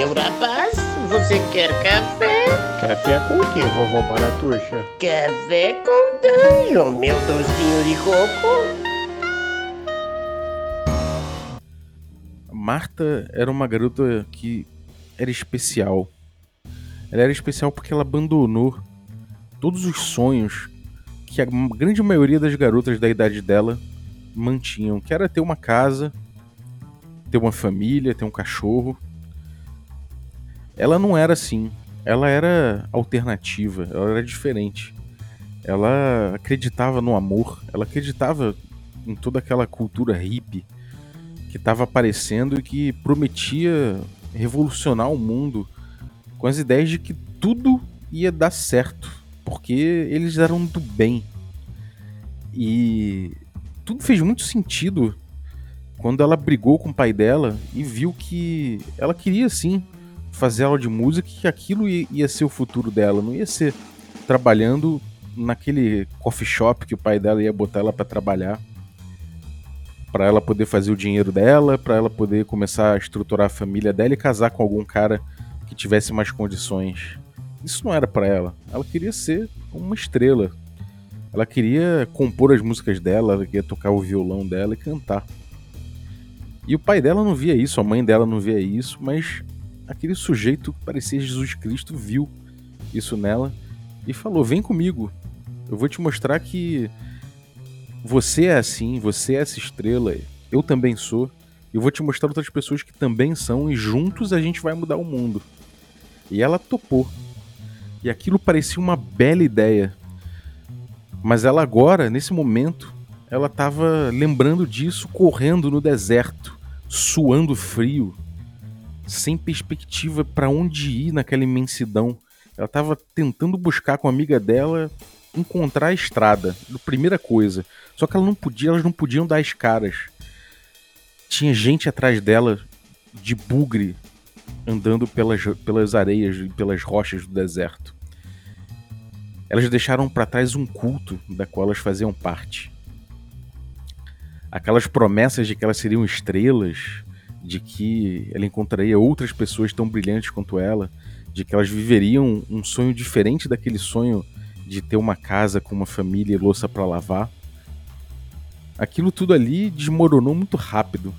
meu rapaz, você quer café? Café com o que, vovó Baratuxa? Café com danho, meu docinho de coco. Marta era uma garota que era especial. Ela era especial porque ela abandonou todos os sonhos que a grande maioria das garotas da idade dela mantinham, que era ter uma casa, ter uma família, ter um cachorro. Ela não era assim. Ela era alternativa, ela era diferente. Ela acreditava no amor, ela acreditava em toda aquela cultura hippie que estava aparecendo e que prometia revolucionar o mundo com as ideias de que tudo ia dar certo, porque eles eram do bem. E tudo fez muito sentido quando ela brigou com o pai dela e viu que ela queria sim fazer aula de música que aquilo ia ser o futuro dela, não ia ser trabalhando naquele coffee shop que o pai dela ia botar ela para trabalhar para ela poder fazer o dinheiro dela, para ela poder começar a estruturar a família dela e casar com algum cara que tivesse mais condições. Isso não era para ela. Ela queria ser uma estrela. Ela queria compor as músicas dela, ela queria tocar o violão dela e cantar. E o pai dela não via isso, a mãe dela não via isso, mas aquele sujeito que parecia Jesus Cristo viu isso nela e falou: Vem comigo, eu vou te mostrar que você é assim, você é essa estrela, eu também sou. Eu vou te mostrar outras pessoas que também são e juntos a gente vai mudar o mundo. E ela topou. E aquilo parecia uma bela ideia. Mas ela agora, nesse momento, ela estava lembrando disso correndo no deserto, suando frio, sem perspectiva para onde ir naquela imensidão. Ela estava tentando buscar com a amiga dela encontrar a estrada, primeira coisa. Só que ela não podia, elas não podiam dar as caras. Tinha gente atrás dela de bugre andando pelas, pelas areias e pelas rochas do deserto. Elas deixaram para trás um culto da qual elas faziam parte. Aquelas promessas de que elas seriam estrelas, de que ela encontraria outras pessoas tão brilhantes quanto ela, de que elas viveriam um sonho diferente daquele sonho de ter uma casa com uma família e louça para lavar. Aquilo tudo ali desmoronou muito rápido.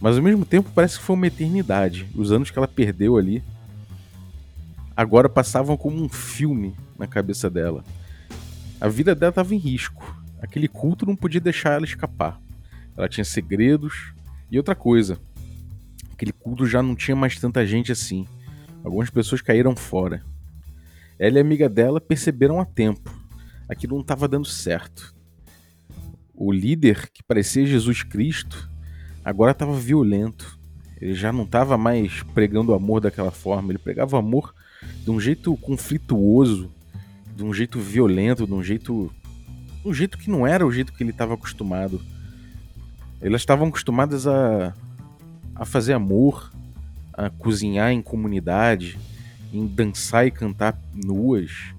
Mas ao mesmo tempo parece que foi uma eternidade. Os anos que ela perdeu ali agora passavam como um filme na cabeça dela. A vida dela estava em risco. Aquele culto não podia deixar ela escapar. Ela tinha segredos e outra coisa. Aquele culto já não tinha mais tanta gente assim. Algumas pessoas caíram fora. Ela e a amiga dela perceberam a tempo. Aquilo não estava dando certo. O líder, que parecia Jesus Cristo, agora estava violento. Ele já não estava mais pregando amor daquela forma. Ele pregava amor de um jeito conflituoso, de um jeito violento, de um jeito. Um jeito que não era o jeito que ele estava acostumado. Elas estavam acostumadas a, a fazer amor, a cozinhar em comunidade, em dançar e cantar nuas.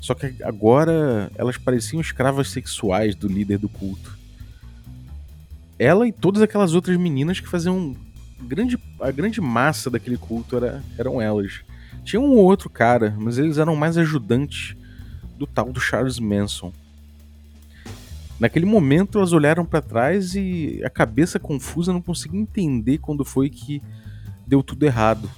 Só que agora elas pareciam escravas sexuais do líder do culto. Ela e todas aquelas outras meninas que faziam grande, a grande massa daquele culto era, eram elas. Tinha um ou outro cara, mas eles eram mais ajudantes do tal do Charles Manson. Naquele momento elas olharam para trás e a cabeça confusa não conseguia entender quando foi que deu tudo errado.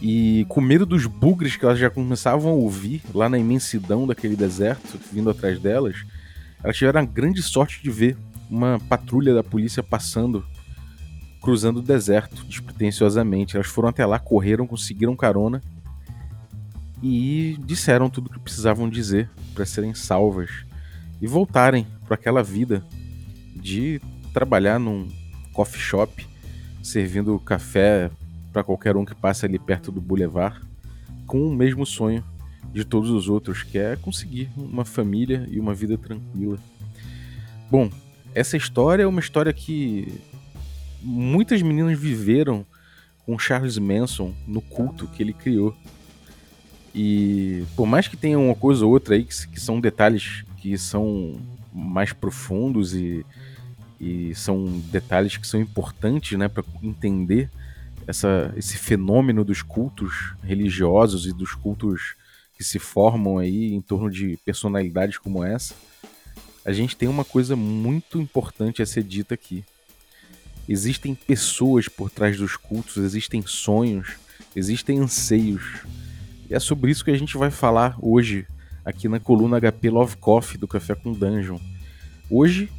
E com medo dos bugres que elas já começavam a ouvir lá na imensidão daquele deserto, vindo atrás delas, elas tiveram a grande sorte de ver uma patrulha da polícia passando, cruzando o deserto despretensiosamente. Elas foram até lá, correram, conseguiram carona e disseram tudo o que precisavam dizer para serem salvas e voltarem para aquela vida de trabalhar num coffee shop servindo café para qualquer um que passe ali perto do Boulevard, com o mesmo sonho de todos os outros, que é conseguir uma família e uma vida tranquila. Bom, essa história é uma história que muitas meninas viveram com Charles Manson no culto que ele criou. E por mais que tenha uma coisa ou outra aí que, que são detalhes que são mais profundos e, e são detalhes que são importantes né, para entender essa, esse fenômeno dos cultos religiosos e dos cultos que se formam aí em torno de personalidades como essa, a gente tem uma coisa muito importante a ser dita aqui. Existem pessoas por trás dos cultos, existem sonhos, existem anseios. E é sobre isso que a gente vai falar hoje, aqui na coluna HP Love Coffee do Café com Dungeon. Hoje,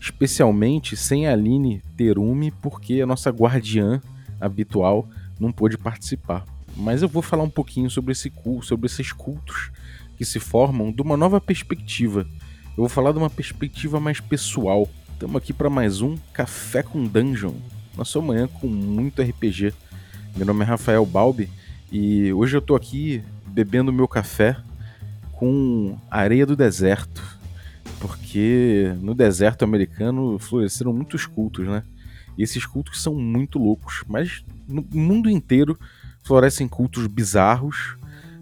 especialmente sem a Aline Terume, porque a nossa guardiã habitual não pôde participar. Mas eu vou falar um pouquinho sobre esse culto, sobre esses cultos que se formam de uma nova perspectiva. Eu vou falar de uma perspectiva mais pessoal. Estamos aqui para mais um Café com Dungeon. Nossa manhã com muito RPG. Meu nome é Rafael Balbi e hoje eu estou aqui bebendo meu café com areia do deserto. Porque no deserto americano floresceram muitos cultos, né? E esses cultos são muito loucos, mas no mundo inteiro florescem cultos bizarros,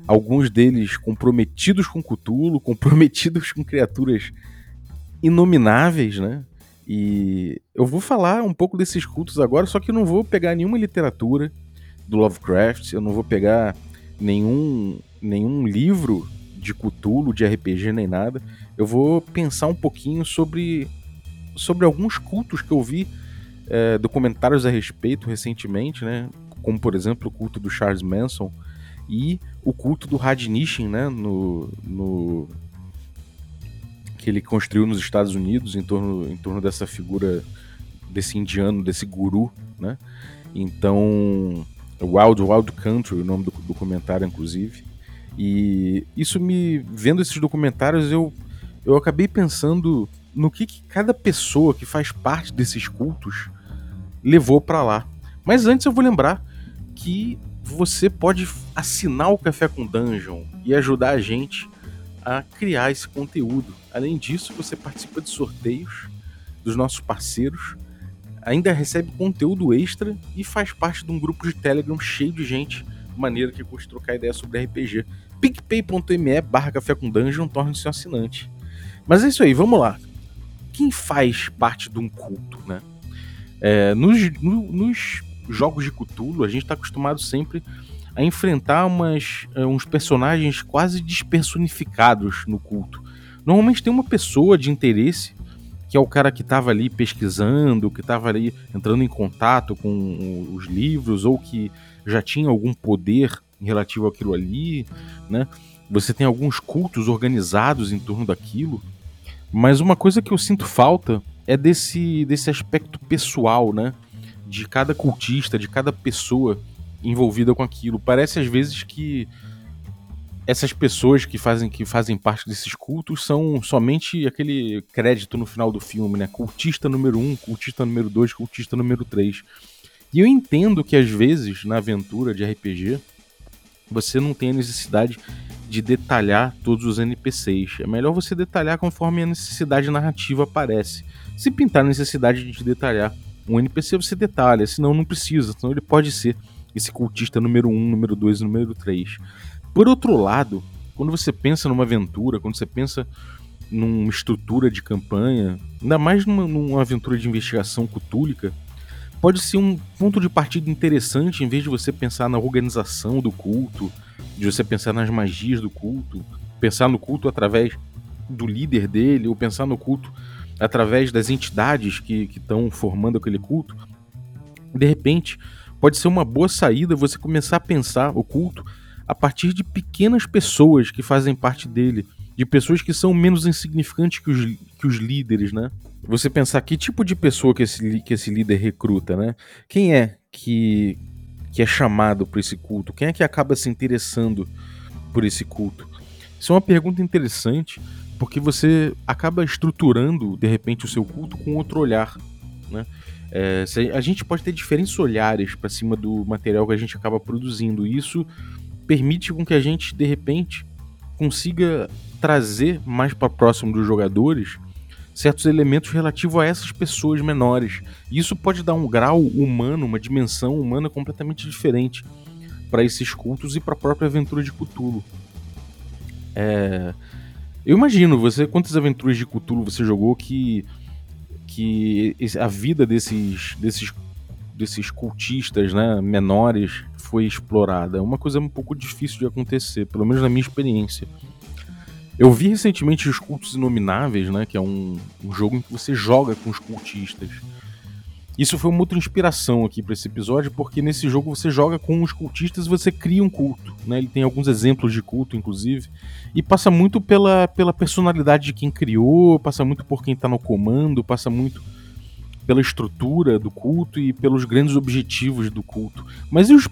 alguns deles comprometidos com Cthulhu, comprometidos com criaturas inomináveis, né? E eu vou falar um pouco desses cultos agora, só que eu não vou pegar nenhuma literatura do Lovecraft, eu não vou pegar nenhum, nenhum livro de Cthulhu, de RPG nem nada. Eu vou pensar um pouquinho sobre, sobre alguns cultos que eu vi é, documentários a respeito recentemente, né? Como por exemplo o culto do Charles Manson e o culto do Radnishin, né? No, no que ele construiu nos Estados Unidos em torno, em torno dessa figura desse indiano, desse guru, né? Então, Wild Wild Country, o nome do documentário, inclusive. E isso me vendo esses documentários, eu eu acabei pensando no que, que cada pessoa que faz parte desses cultos levou para lá. Mas antes eu vou lembrar que você pode assinar o Café com Dungeon e ajudar a gente a criar esse conteúdo. Além disso, você participa de sorteios dos nossos parceiros, ainda recebe conteúdo extra e faz parte de um grupo de Telegram cheio de gente maneira que curte trocar ideia sobre RPG. picpay.me barra café com dungeon torne-se um assinante. Mas é isso aí, vamos lá. Quem faz parte de um culto, né? É, nos, no, nos jogos de Cthulhu, a gente está acostumado sempre a enfrentar umas, uh, uns personagens quase despersonificados no culto. Normalmente tem uma pessoa de interesse, que é o cara que estava ali pesquisando, que estava ali entrando em contato com os livros, ou que já tinha algum poder relativo àquilo ali, né? Você tem alguns cultos organizados em torno daquilo. Mas uma coisa que eu sinto falta é desse, desse aspecto pessoal, né? De cada cultista, de cada pessoa envolvida com aquilo. Parece às vezes que essas pessoas que fazem, que fazem parte desses cultos são somente aquele crédito no final do filme, né? Cultista número um, cultista número dois, cultista número três. E eu entendo que às vezes na aventura de RPG você não tem a necessidade de detalhar todos os NPCs. É melhor você detalhar conforme a necessidade narrativa aparece. Se pintar a necessidade de detalhar um NPC, você detalha, senão não precisa, senão ele pode ser esse cultista número 1, número 2 número 3. Por outro lado, quando você pensa numa aventura, quando você pensa numa estrutura de campanha, ainda mais numa, numa aventura de investigação cutúlica, pode ser um ponto de partida interessante em vez de você pensar na organização do culto, de você pensar nas magias do culto, pensar no culto através do líder dele, ou pensar no culto através das entidades que estão formando aquele culto, de repente pode ser uma boa saída você começar a pensar o culto a partir de pequenas pessoas que fazem parte dele, de pessoas que são menos insignificantes que os, que os líderes, né? Você pensar que tipo de pessoa que esse, que esse líder recruta, né? Quem é que, que é chamado por esse culto? Quem é que acaba se interessando por esse culto? Isso é uma pergunta interessante porque você acaba estruturando de repente o seu culto com outro olhar, né? É, a gente pode ter diferentes olhares para cima do material que a gente acaba produzindo. E isso permite com que a gente de repente consiga trazer mais para próximo dos jogadores certos elementos relativos a essas pessoas menores. E isso pode dar um grau humano, uma dimensão humana completamente diferente para esses cultos e para a própria aventura de Cthulhu. É, eu imagino, você quantas aventuras de Cthulhu você jogou que que a vida desses desses desses cultistas, né, menores, foi explorada. É uma coisa um pouco difícil de acontecer, pelo menos na minha experiência. Eu vi recentemente os Cultos Inomináveis, né, que é um, um jogo em que você joga com os cultistas. Isso foi uma outra inspiração aqui para esse episódio, porque nesse jogo você joga com os cultistas e você cria um culto. Né? Ele tem alguns exemplos de culto, inclusive, e passa muito pela, pela personalidade de quem criou, passa muito por quem está no comando, passa muito pela estrutura do culto e pelos grandes objetivos do culto. Mas e os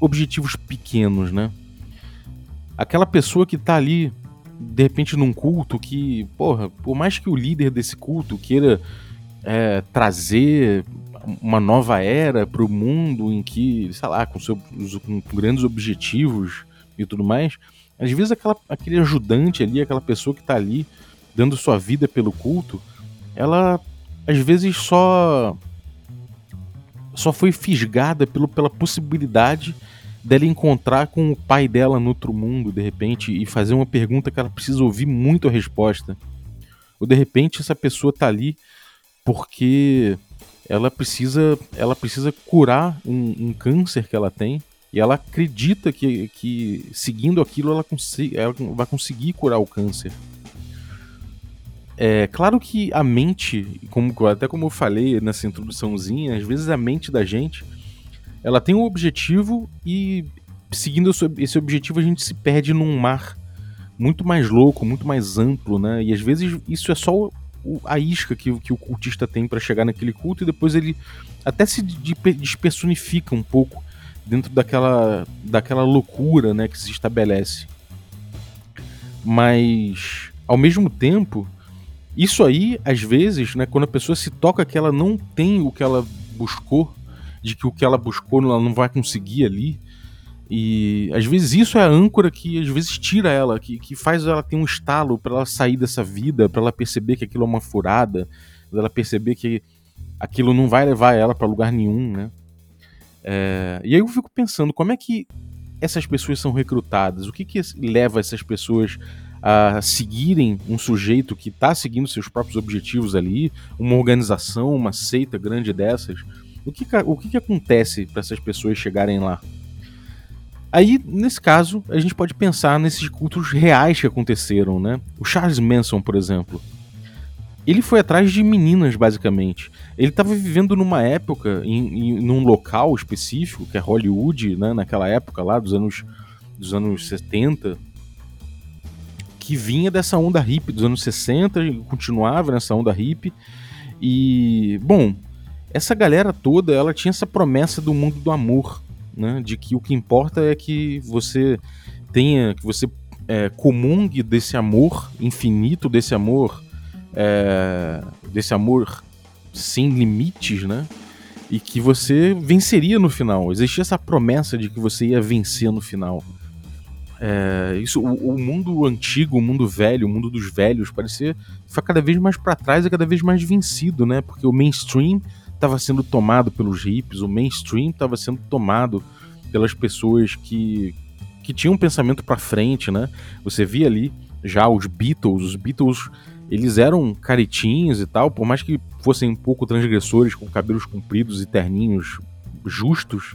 objetivos pequenos, né? Aquela pessoa que está ali, de repente, num culto que, porra, por mais que o líder desse culto queira é, trazer uma nova era para o mundo em que, sei lá, com, seu, com grandes objetivos e tudo mais, às vezes aquela, aquele ajudante ali, aquela pessoa que está ali dando sua vida pelo culto, ela às vezes só só foi fisgada pelo, pela possibilidade dela encontrar com o pai dela no outro mundo, de repente, e fazer uma pergunta que ela precisa ouvir muito a resposta. Ou de repente essa pessoa tá ali porque ela precisa, ela precisa curar um, um, câncer que ela tem e ela acredita que, que seguindo aquilo ela, ela vai conseguir curar o câncer. É claro que a mente, como, até como eu falei nessa introduçãozinha, às vezes a mente da gente ela tem um objetivo e seguindo esse objetivo a gente se perde num mar muito mais louco, muito mais amplo, né? E às vezes isso é só a isca que, que o cultista tem para chegar naquele culto e depois ele até se despersonifica um pouco dentro daquela, daquela loucura né, que se estabelece. Mas, ao mesmo tempo, isso aí, às vezes, né, quando a pessoa se toca que ela não tem o que ela buscou, de que o que ela buscou ela não vai conseguir ali, e às vezes isso é a âncora que às vezes tira ela, que, que faz ela ter um estalo para ela sair dessa vida, para ela perceber que aquilo é uma furada, para ela perceber que aquilo não vai levar ela para lugar nenhum, né? É, e aí eu fico pensando como é que essas pessoas são recrutadas, o que que leva essas pessoas a seguirem um sujeito que está seguindo seus próprios objetivos ali, uma organização, uma seita grande dessas. O que, o que, que acontece para essas pessoas chegarem lá? Aí, nesse caso, a gente pode pensar nesses cultos reais que aconteceram, né? O Charles Manson, por exemplo. Ele foi atrás de meninas, basicamente. Ele estava vivendo numa época, em, em num local específico, que é Hollywood, né? Naquela época lá, dos anos, dos anos 70, que vinha dessa onda hippie dos anos 60, e continuava nessa onda hippie. E, bom, essa galera toda, ela tinha essa promessa do mundo do amor, né? De que o que importa é que você tenha, que você é, comungue desse amor infinito, desse amor, é, desse amor sem limites, né? E que você venceria no final. Existia essa promessa de que você ia vencer no final. É, isso, o, o, mundo antigo, o mundo velho, o mundo dos velhos, parecia ficar cada vez mais para trás e cada vez mais vencido, né? Porque o mainstream estava sendo tomado pelos hippies, o mainstream estava sendo tomado pelas pessoas que, que tinham um pensamento para frente, né? Você via ali já os Beatles, os Beatles, eles eram caretinhos e tal, por mais que fossem um pouco transgressores, com cabelos compridos e terninhos justos,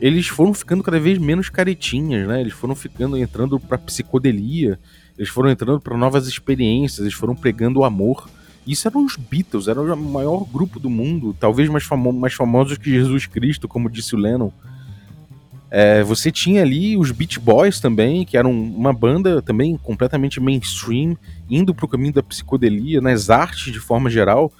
eles foram ficando cada vez menos caretinhas, né? Eles foram ficando entrando para psicodelia, eles foram entrando para novas experiências, eles foram pregando o amor isso eram os Beatles, era o maior grupo do mundo, talvez mais, famo mais famosos que Jesus Cristo, como disse o Lennon. É, você tinha ali os Beach Boys também, que eram uma banda também completamente mainstream, indo para o caminho da psicodelia, nas artes de forma geral,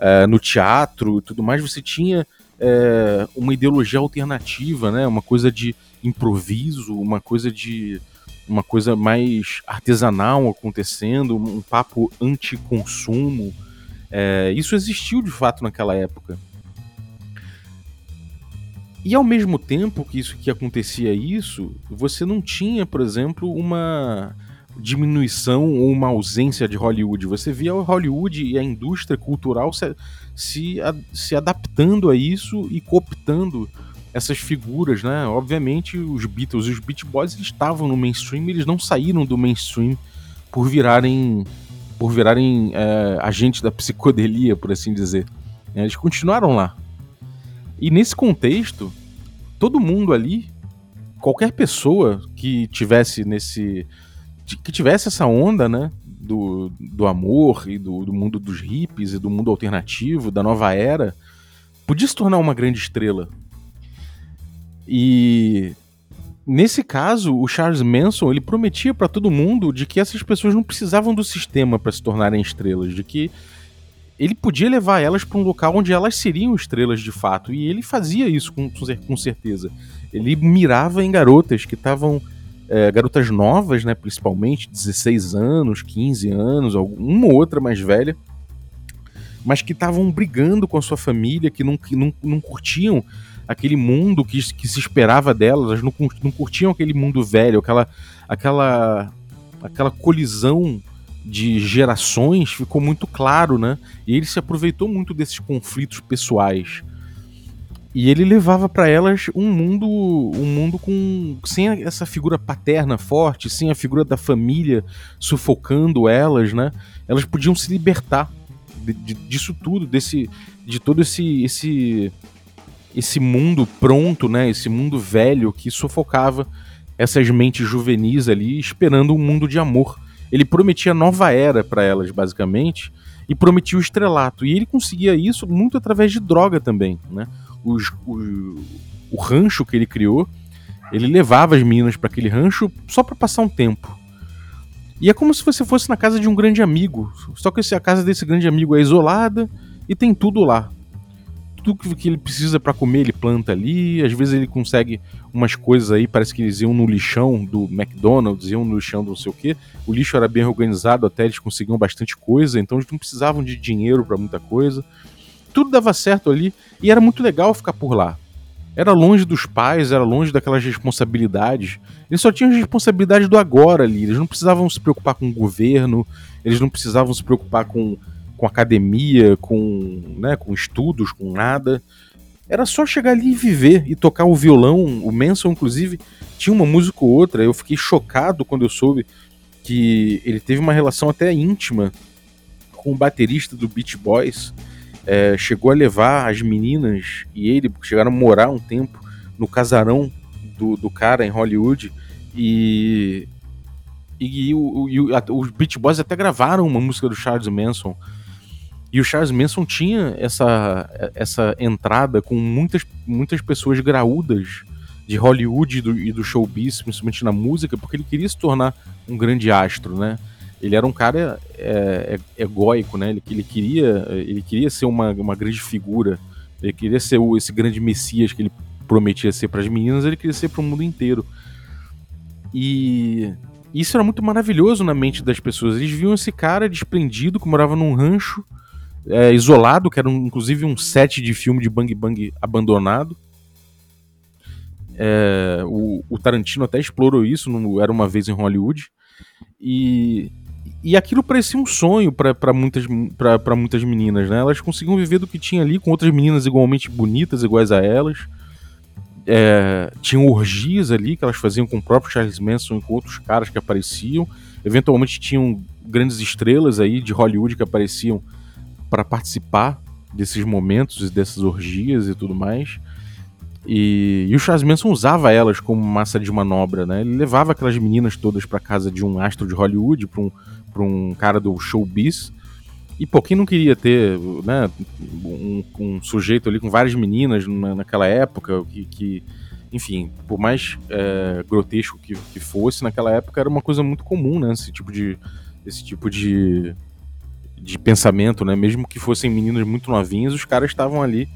é, no teatro e tudo mais. Você tinha é, uma ideologia alternativa, né? uma coisa de improviso, uma coisa de uma coisa mais artesanal acontecendo, um papo anti-consumo. É, isso existiu de fato naquela época. E ao mesmo tempo que isso que acontecia isso, você não tinha, por exemplo, uma diminuição ou uma ausência de Hollywood. Você via Hollywood e a indústria cultural se, se, se adaptando a isso e cooptando essas figuras, né? Obviamente, os Beatles e os Beat Boys eles estavam no mainstream, eles não saíram do mainstream por virarem por virarem é, agentes da psicodelia, por assim dizer. Eles continuaram lá. E nesse contexto, todo mundo ali, qualquer pessoa que tivesse nesse. que tivesse essa onda, né? Do, do amor e do, do mundo dos hippies e do mundo alternativo, da nova era, podia se tornar uma grande estrela. E nesse caso, o Charles Manson ele prometia para todo mundo de que essas pessoas não precisavam do sistema para se tornarem estrelas, de que ele podia levar elas para um local onde elas seriam estrelas de fato. E ele fazia isso com, com certeza. Ele mirava em garotas que estavam. É, garotas novas, né, principalmente, 16 anos, 15 anos, uma ou outra mais velha, mas que estavam brigando com a sua família, que não, que não, não curtiam aquele mundo que, que se esperava delas, elas não, não curtiam aquele mundo velho, aquela, aquela, aquela colisão de gerações ficou muito claro, né? E ele se aproveitou muito desses conflitos pessoais. E ele levava para elas um mundo, um mundo com sem essa figura paterna forte, sem a figura da família sufocando elas, né? Elas podiam se libertar de, de, disso tudo, desse, de todo esse, esse, esse mundo pronto, né? Esse mundo velho que sufocava essas mentes juvenis ali, esperando um mundo de amor ele prometia nova era para elas, basicamente, e prometia o estrelato. E ele conseguia isso muito através de droga também, né? Os, o, o rancho que ele criou, ele levava as meninas para aquele rancho só para passar um tempo. E é como se você fosse na casa de um grande amigo, só que a casa desse grande amigo é isolada e tem tudo lá tudo que ele precisa para comer ele planta ali. Às vezes ele consegue umas coisas aí, parece que eles iam no lixão do McDonald's, iam no lixão do não sei o que. O lixo era bem organizado, até eles conseguiam bastante coisa, então eles não precisavam de dinheiro para muita coisa. Tudo dava certo ali e era muito legal ficar por lá. Era longe dos pais, era longe daquelas responsabilidades. Eles só tinham as responsabilidades do agora ali. Eles não precisavam se preocupar com o governo, eles não precisavam se preocupar com com academia, com, né, com estudos, com nada. Era só chegar ali e viver e tocar o violão. O Manson, inclusive, tinha uma música ou outra. Eu fiquei chocado quando eu soube que ele teve uma relação até íntima com o baterista do Beach Boys. É, chegou a levar as meninas e ele chegaram a morar um tempo no casarão do, do cara em Hollywood. E, e, e, o, e a, os Beach Boys até gravaram uma música do Charles Manson e o Charles Manson tinha essa, essa entrada com muitas, muitas pessoas graúdas de Hollywood e do, e do showbiz, principalmente na música, porque ele queria se tornar um grande astro, né? Ele era um cara é, é, egóico, né? Ele, ele, queria, ele queria ser uma, uma grande figura, ele queria ser o, esse grande messias que ele prometia ser para as meninas, ele queria ser para o mundo inteiro. E isso era muito maravilhoso na mente das pessoas. Eles viam esse cara desprendido que morava num rancho é, isolado, que era um, inclusive um set de filme de Bang Bang abandonado. É, o, o, Tarantino até explorou isso, no, era uma vez em Hollywood. E, e aquilo parecia um sonho para muitas, muitas meninas, né? Elas conseguiam viver do que tinha ali com outras meninas igualmente bonitas, iguais a elas. É, tinham orgias ali que elas faziam com o próprio Charles Manson e com outros caras que apareciam. Eventualmente tinham grandes estrelas aí de Hollywood que apareciam para participar desses momentos e dessas orgias e tudo mais. E, e, o Charles Manson usava elas como massa de manobra, né? Ele levava aquelas meninas todas para casa de um astro de Hollywood, para um, um cara do showbiz. E pô, quem não queria ter né, um, um sujeito ali com várias meninas na, naquela época, que, que enfim, por mais é, grotesco que, que fosse, naquela época era uma coisa muito comum, né? Esse tipo de, esse tipo de, de pensamento, né? Mesmo que fossem meninas muito novinhas, os caras estavam ali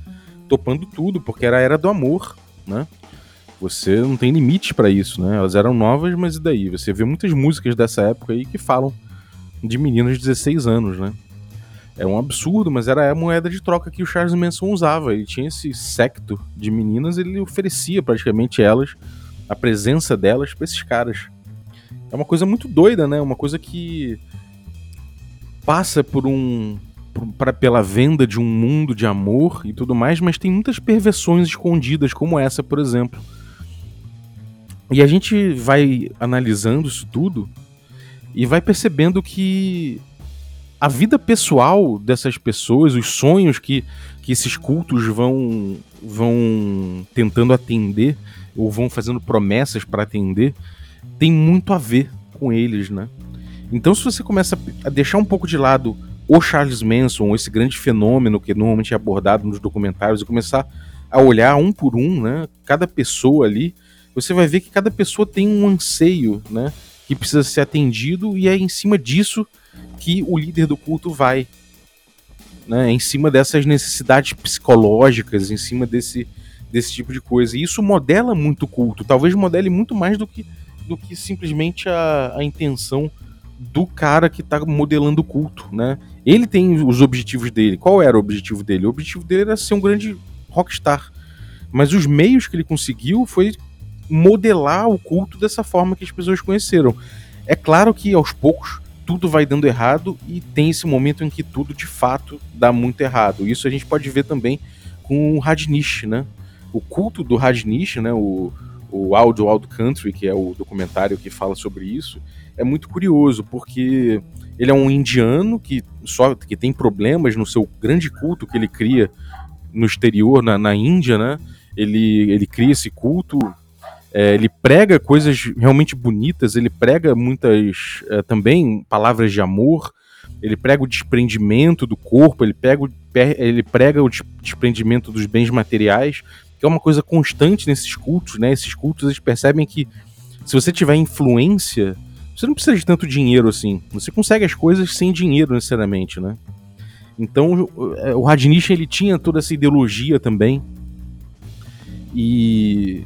topando tudo, porque era a era do amor, né? Você não tem limites para isso, né? Elas eram novas, mas e daí? Você vê muitas músicas dessa época aí que falam de meninas de 16 anos, né? É um absurdo, mas era a moeda de troca que o Charles Manson usava. Ele tinha esse secto de meninas, ele oferecia praticamente elas, a presença delas para esses caras. É uma coisa muito doida, né? Uma coisa que passa por um pra, pela venda de um mundo de amor e tudo mais, mas tem muitas perversões escondidas, como essa, por exemplo. E a gente vai analisando isso tudo e vai percebendo que a vida pessoal dessas pessoas, os sonhos que, que esses cultos vão, vão tentando atender ou vão fazendo promessas para atender tem muito a ver com eles, né? Então, se você começa a deixar um pouco de lado o Charles Manson, esse grande fenômeno que normalmente é abordado nos documentários, e começar a olhar um por um, né? Cada pessoa ali, você vai ver que cada pessoa tem um anseio, né? Que precisa ser atendido, e é em cima disso que o líder do culto vai. Né, em cima dessas necessidades psicológicas, em cima desse, desse tipo de coisa. E isso modela muito o culto, talvez modele muito mais do que, do que simplesmente a, a intenção do cara que está modelando o culto, né? Ele tem os objetivos dele. Qual era o objetivo dele? O objetivo dele era ser um grande rockstar. Mas os meios que ele conseguiu foi modelar o culto dessa forma que as pessoas conheceram. É claro que aos poucos tudo vai dando errado e tem esse momento em que tudo de fato dá muito errado. Isso a gente pode ver também com o Radnish, né? O culto do Radnish, né? O, o Audio Wild Country, que é o documentário que fala sobre isso, é muito curioso, porque ele é um indiano que só que tem problemas no seu grande culto que ele cria no exterior, na, na Índia, né? Ele, ele cria esse culto, é, ele prega coisas realmente bonitas, ele prega muitas é, também palavras de amor, ele prega o desprendimento do corpo, ele, pega o, ele prega o desprendimento dos bens materiais, é uma coisa constante nesses cultos, né? Esses cultos eles percebem que se você tiver influência você não precisa de tanto dinheiro assim. Você consegue as coisas sem dinheiro necessariamente, né? Então o Radnish ele tinha toda essa ideologia também e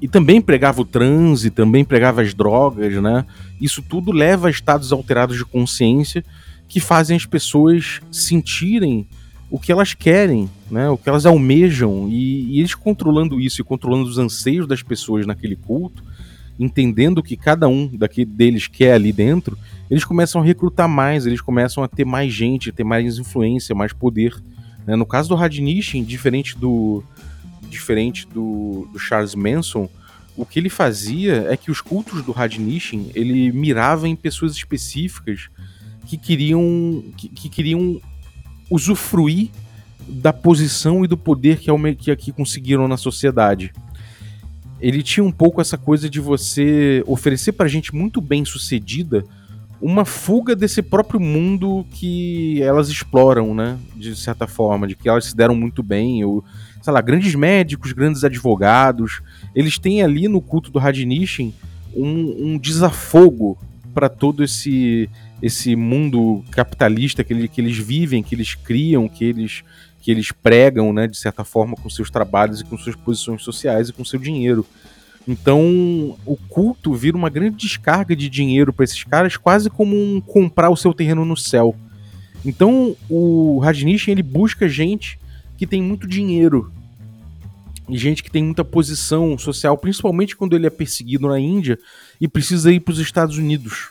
e também pregava o transe, também pregava as drogas, né? Isso tudo leva a estados alterados de consciência que fazem as pessoas sentirem o que elas querem, né? O que elas almejam e, e eles controlando isso e controlando os anseios das pessoas naquele culto, entendendo o que cada um daqui deles quer ali dentro, eles começam a recrutar mais, eles começam a ter mais gente, ter mais influência, mais poder. Né? No caso do Radnishin, diferente do diferente do, do, Charles Manson, o que ele fazia é que os cultos do Radnishin ele mirava em pessoas específicas que queriam que, que queriam usufruir da posição e do poder que, que aqui conseguiram na sociedade ele tinha um pouco essa coisa de você oferecer pra gente muito bem sucedida uma fuga desse próprio mundo que elas exploram, né? De certa forma, de que elas se deram muito bem. Ou, sei lá, grandes médicos, grandes advogados, eles têm ali no culto do Radnishin um, um desafogo para todo esse esse mundo capitalista que, ele, que eles vivem, que eles criam, que eles que eles pregam, né, de certa forma, com seus trabalhos e com suas posições sociais e com seu dinheiro. Então, o culto vira uma grande descarga de dinheiro para esses caras, quase como um comprar o seu terreno no céu. Então, o Rajneesh ele busca gente que tem muito dinheiro e gente que tem muita posição social, principalmente quando ele é perseguido na Índia e precisa ir para os Estados Unidos.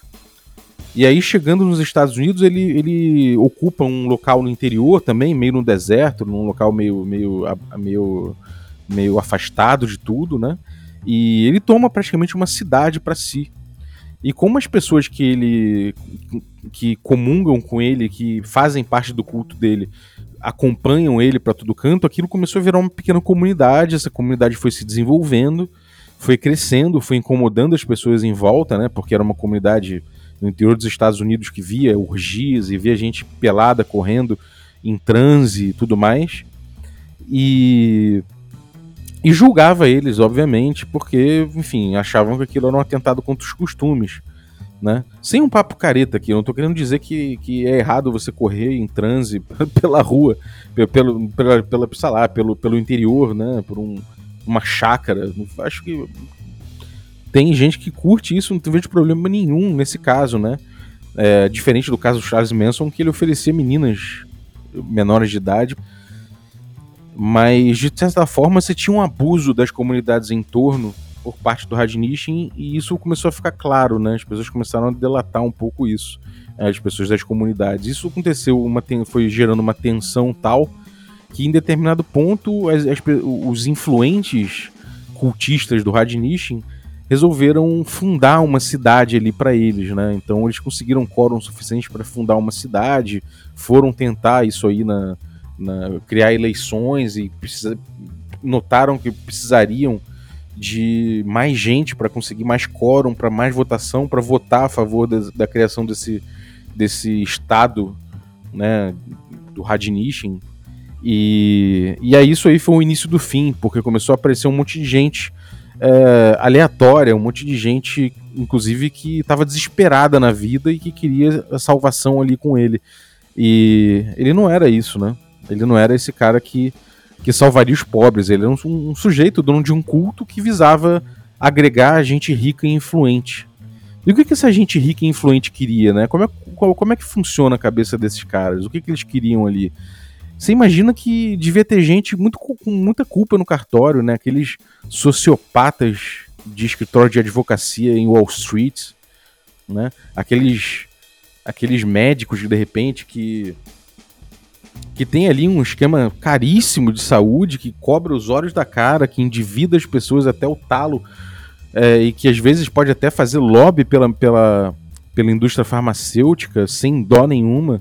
E aí, chegando nos Estados Unidos, ele, ele ocupa um local no interior também, meio no deserto, num local meio, meio, meio, meio afastado de tudo, né? E ele toma praticamente uma cidade para si. E como as pessoas que ele que comungam com ele, que fazem parte do culto dele, acompanham ele para todo canto, aquilo começou a virar uma pequena comunidade, essa comunidade foi se desenvolvendo, foi crescendo, foi incomodando as pessoas em volta, né? Porque era uma comunidade no interior dos Estados Unidos que via orgias e via gente pelada correndo em transe e tudo mais. E e julgava eles, obviamente, porque, enfim, achavam que aquilo era um atentado contra os costumes, né? Sem um papo careta aqui, eu não tô querendo dizer que, que é errado você correr em transe pela rua, pelo, pela, pela, sei lá, pelo, pelo interior, né? Por um, uma chácara. Acho que tem gente que curte isso, não vejo problema nenhum nesse caso, né? É, diferente do caso do Charles Manson, que ele oferecia meninas menores de idade. Mas, de certa forma, você tinha um abuso das comunidades em torno por parte do Radnishin e isso começou a ficar claro, né? As pessoas começaram a delatar um pouco isso, né? as pessoas das comunidades. Isso aconteceu, uma, foi gerando uma tensão tal que, em determinado ponto, as, as, os influentes cultistas do Radnishin resolveram fundar uma cidade ali para eles, né? Então eles conseguiram quórum suficiente para fundar uma cidade, foram tentar isso aí na, né, criar eleições e precisa, notaram que precisariam de mais gente para conseguir mais quórum, para mais votação, para votar a favor da, da, criação desse, desse estado né, do Radnishin. E, e aí isso aí foi o início do fim, porque começou a aparecer um monte de gente é, aleatória, um monte de gente, inclusive, que estava desesperada na vida e que queria a salvação ali com ele. E ele não era isso, né? Ele não era esse cara que, que salvaria os pobres. Ele era um, um sujeito, dono de um culto que visava agregar gente rica e influente. E o que, que essa gente rica e influente queria, né? Como é, como é que funciona a cabeça desses caras? O que, que eles queriam ali? Você imagina que devia ter gente muito, com muita culpa no cartório, né? Aqueles sociopatas de escritório de advocacia em Wall Street, né? Aqueles, aqueles médicos de repente que que tem ali um esquema caríssimo de saúde que cobra os olhos da cara, que endivida as pessoas até o talo é, e que às vezes pode até fazer lobby pela, pela, pela indústria farmacêutica sem dó nenhuma.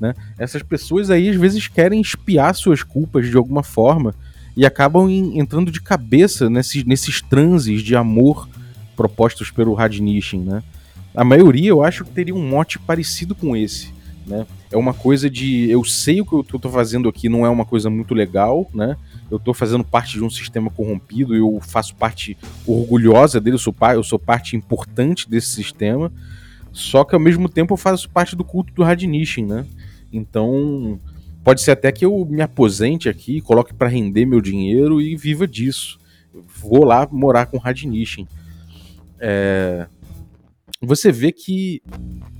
Né? Essas pessoas aí às vezes querem espiar suas culpas de alguma forma e acabam em, entrando de cabeça nesses, nesses transes de amor propostos pelo Radnishin. Né? A maioria eu acho que teria um mote parecido com esse né? É uma coisa de eu sei o que eu estou fazendo aqui não é uma coisa muito legal, né? Eu estou fazendo parte de um sistema corrompido, eu faço parte orgulhosa dele, eu sou, eu sou parte importante desse sistema. Só que ao mesmo tempo eu faço parte do culto do Radnishin, né? Então, pode ser até que eu me aposente aqui, coloque para render meu dinheiro e viva disso. Vou lá morar com o Radnishin. É... Você vê que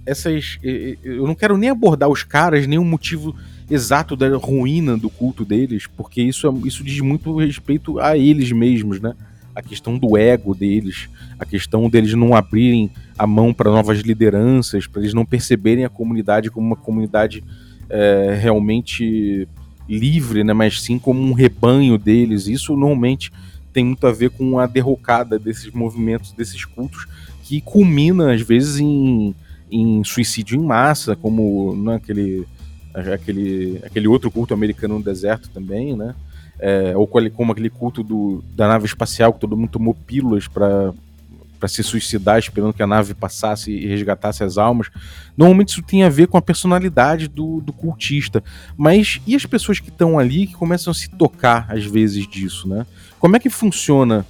essas. Eu não quero nem abordar os caras, nem o motivo exato da ruína do culto deles, porque isso, é, isso diz muito respeito a eles mesmos, né? A questão do ego deles, a questão deles não abrirem a mão para novas lideranças, para eles não perceberem a comunidade como uma comunidade é, realmente livre, né? Mas sim como um rebanho deles. Isso normalmente tem muito a ver com a derrocada desses movimentos, desses cultos, que culmina às vezes em em suicídio em massa, como naquele né, aquele, aquele outro culto americano no deserto também, né? É, ou como aquele culto do, da nave espacial que todo mundo tomou pílulas para para se suicidar esperando que a nave passasse e resgatasse as almas. Normalmente isso tem a ver com a personalidade do, do cultista. Mas e as pessoas que estão ali que começam a se tocar às vezes disso, né? Como é que funciona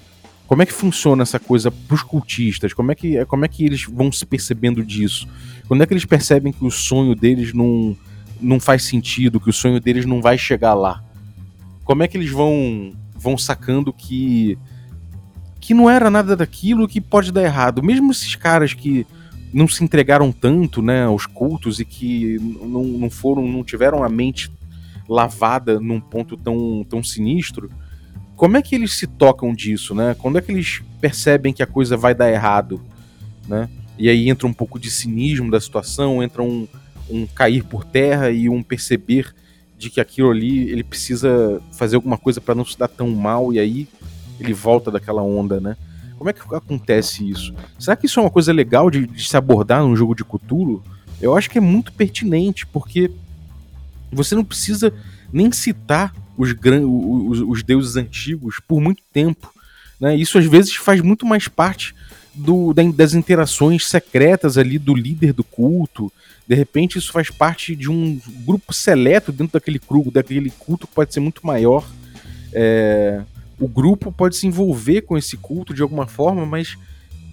como é que funciona essa coisa pros cultistas? Como é que, como é que eles vão se percebendo disso? Quando é que eles percebem que o sonho deles não, não faz sentido, que o sonho deles não vai chegar lá? Como é que eles vão, vão sacando que, que não era nada daquilo que pode dar errado? Mesmo esses caras que não se entregaram tanto né, aos cultos e que não, não foram, não tiveram a mente lavada num ponto tão, tão sinistro como é que eles se tocam disso, né? Quando é que eles percebem que a coisa vai dar errado, né? E aí entra um pouco de cinismo da situação, entra um, um cair por terra e um perceber de que aquilo ali ele precisa fazer alguma coisa para não se dar tão mal e aí ele volta daquela onda, né? Como é que acontece isso? Será que isso é uma coisa legal de, de se abordar num jogo de Cthulhu? Eu acho que é muito pertinente, porque você não precisa nem citar os, os, os deuses antigos por muito tempo. Né? Isso às vezes faz muito mais parte do, das interações secretas ali do líder do culto. De repente, isso faz parte de um grupo seleto dentro daquele, daquele culto que pode ser muito maior. É, o grupo pode se envolver com esse culto de alguma forma, mas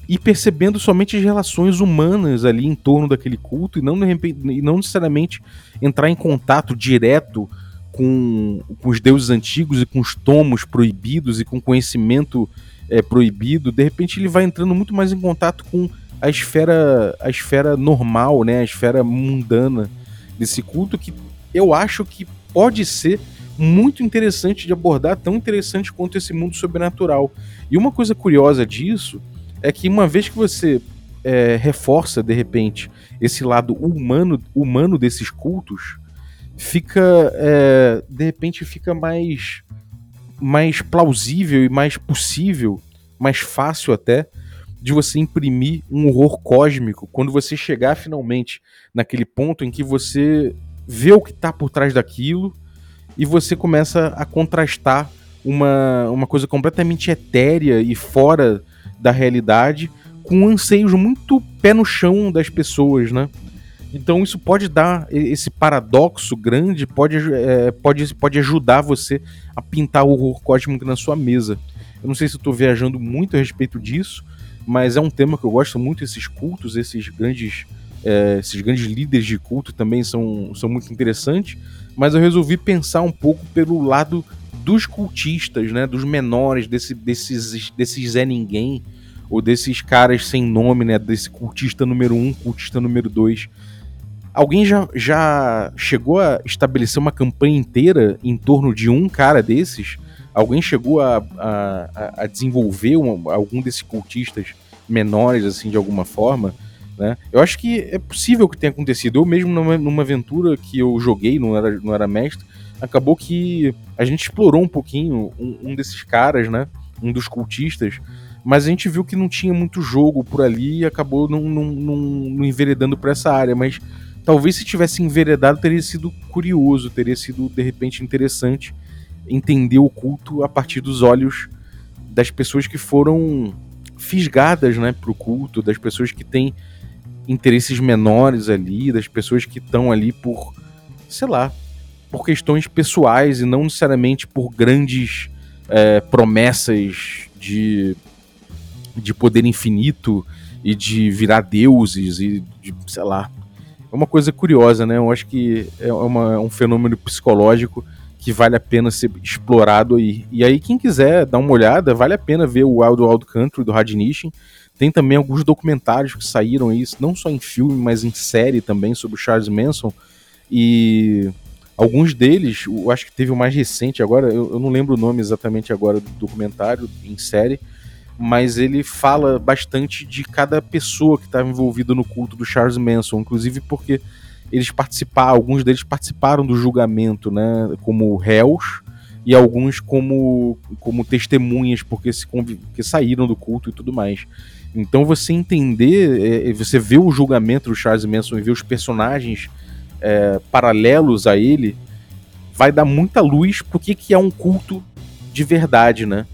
ir percebendo somente as relações humanas ali em torno daquele culto e não, e não necessariamente entrar em contato direto com, com os deuses antigos e com os tomos proibidos e com conhecimento é, proibido, de repente ele vai entrando muito mais em contato com a esfera, a esfera normal, né, a esfera mundana desse culto que eu acho que pode ser muito interessante de abordar, tão interessante quanto esse mundo sobrenatural. E uma coisa curiosa disso é que uma vez que você é, reforça de repente esse lado humano, humano desses cultos, fica é, de repente fica mais mais plausível e mais possível, mais fácil até de você imprimir um horror cósmico quando você chegar finalmente naquele ponto em que você vê o que está por trás daquilo e você começa a contrastar uma, uma coisa completamente etérea e fora da realidade com anseios muito pé no chão das pessoas, né? Então isso pode dar esse paradoxo grande, pode, é, pode, pode ajudar você a pintar o horror cósmico na sua mesa. Eu não sei se estou viajando muito a respeito disso, mas é um tema que eu gosto muito. Esses cultos, esses grandes, é, esses grandes líderes de culto também são, são muito interessantes. Mas eu resolvi pensar um pouco pelo lado dos cultistas, né, dos menores, desse, desses, desses Zé Ninguém, ou desses caras sem nome, né, desse cultista número um, cultista número dois Alguém já, já chegou a estabelecer uma campanha inteira em torno de um cara desses? Alguém chegou a, a, a desenvolver um, algum desses cultistas menores, assim, de alguma forma? Né? Eu acho que é possível que tenha acontecido. Eu mesmo, numa, numa aventura que eu joguei, não era, não era mestre, acabou que a gente explorou um pouquinho um, um desses caras, né? Um dos cultistas, mas a gente viu que não tinha muito jogo por ali e acabou não, não, não, não enveredando por essa área. Mas talvez se tivesse enveredado teria sido curioso, teria sido de repente interessante entender o culto a partir dos olhos das pessoas que foram fisgadas, né, pro culto, das pessoas que têm interesses menores ali, das pessoas que estão ali por, sei lá, por questões pessoais e não necessariamente por grandes é, promessas de, de poder infinito e de virar deuses e de, sei lá, é uma coisa curiosa, né? Eu acho que é, uma, é um fenômeno psicológico que vale a pena ser explorado aí. E aí, quem quiser dar uma olhada, vale a pena ver o Wild Wild Country do Radnishin. Tem também alguns documentários que saíram aí, não só em filme, mas em série também, sobre o Charles Manson. E alguns deles, eu acho que teve o mais recente agora, eu, eu não lembro o nome exatamente agora do documentário em série, mas ele fala bastante de cada pessoa que estava envolvida no culto do Charles Manson, inclusive porque eles participaram, alguns deles participaram do julgamento, né, como réus e alguns como, como testemunhas porque se porque saíram do culto e tudo mais. Então você entender, é, é, você vê o julgamento do Charles Manson e ver os personagens é, paralelos a ele, vai dar muita luz porque que é um culto de verdade, né?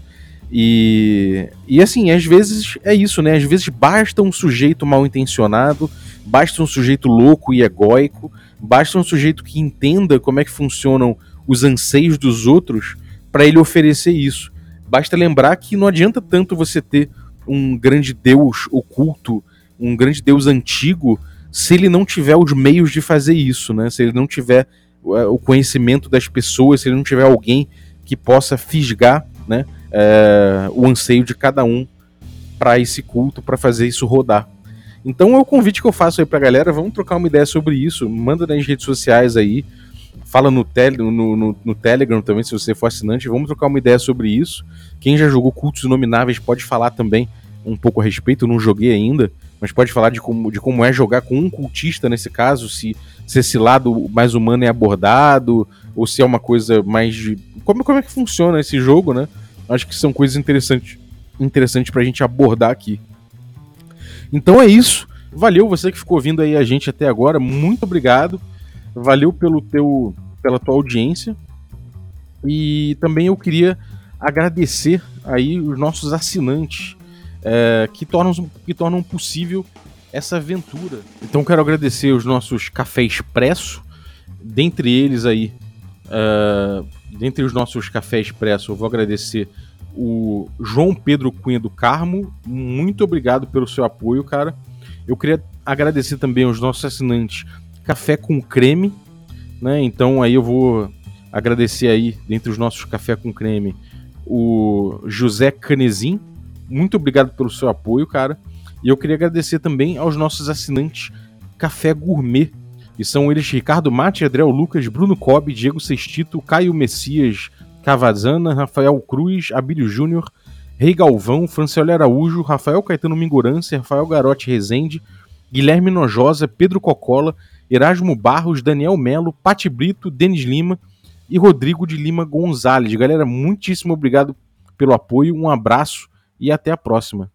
E, e assim, às vezes é isso, né? Às vezes basta um sujeito mal intencionado, basta um sujeito louco e egóico, basta um sujeito que entenda como é que funcionam os anseios dos outros para ele oferecer isso. Basta lembrar que não adianta tanto você ter um grande deus oculto, um grande deus antigo, se ele não tiver os meios de fazer isso, né? Se ele não tiver o conhecimento das pessoas, se ele não tiver alguém que possa fisgar, né? É, o anseio de cada um para esse culto, para fazer isso rodar. Então é o convite que eu faço aí pra galera, vamos trocar uma ideia sobre isso, manda nas redes sociais aí, fala no, tele, no, no, no, Telegram também, se você for assinante, vamos trocar uma ideia sobre isso. Quem já jogou Cultos Inomináveis pode falar também um pouco a respeito, eu não joguei ainda, mas pode falar de como, de como é jogar com um cultista nesse caso, se, se esse lado mais humano é abordado, ou se é uma coisa mais de. Como, como é que funciona esse jogo, né? Acho que são coisas interessantes, interessantes pra gente abordar aqui. Então é isso. Valeu você que ficou ouvindo aí a gente até agora. Muito obrigado. Valeu pelo teu, pela tua audiência. E também eu queria agradecer aí os nossos assinantes é, que, tornam, que tornam possível essa aventura. Então quero agradecer os nossos Café Expresso, dentre eles aí uh, dentre os nossos café expresso, eu vou agradecer o João Pedro Cunha do Carmo. Muito obrigado pelo seu apoio, cara. Eu queria agradecer também aos nossos assinantes Café com Creme, né? Então aí eu vou agradecer aí, dentre os nossos Café com Creme, o José Canezin. Muito obrigado pelo seu apoio, cara. E eu queria agradecer também aos nossos assinantes Café Gourmet, são eles Ricardo Mate, Adriel Lucas, Bruno Cobb, Diego Sextito, Caio Messias, Cavazana, Rafael Cruz, Abílio Júnior, Rei Galvão, Francioli Araújo, Rafael Caetano Mingorance, Rafael Garotti Rezende, Guilherme Nojosa, Pedro Cocola, Erasmo Barros, Daniel Melo, Pati Brito, Denis Lima e Rodrigo de Lima Gonzalez. Galera, muitíssimo obrigado pelo apoio, um abraço e até a próxima.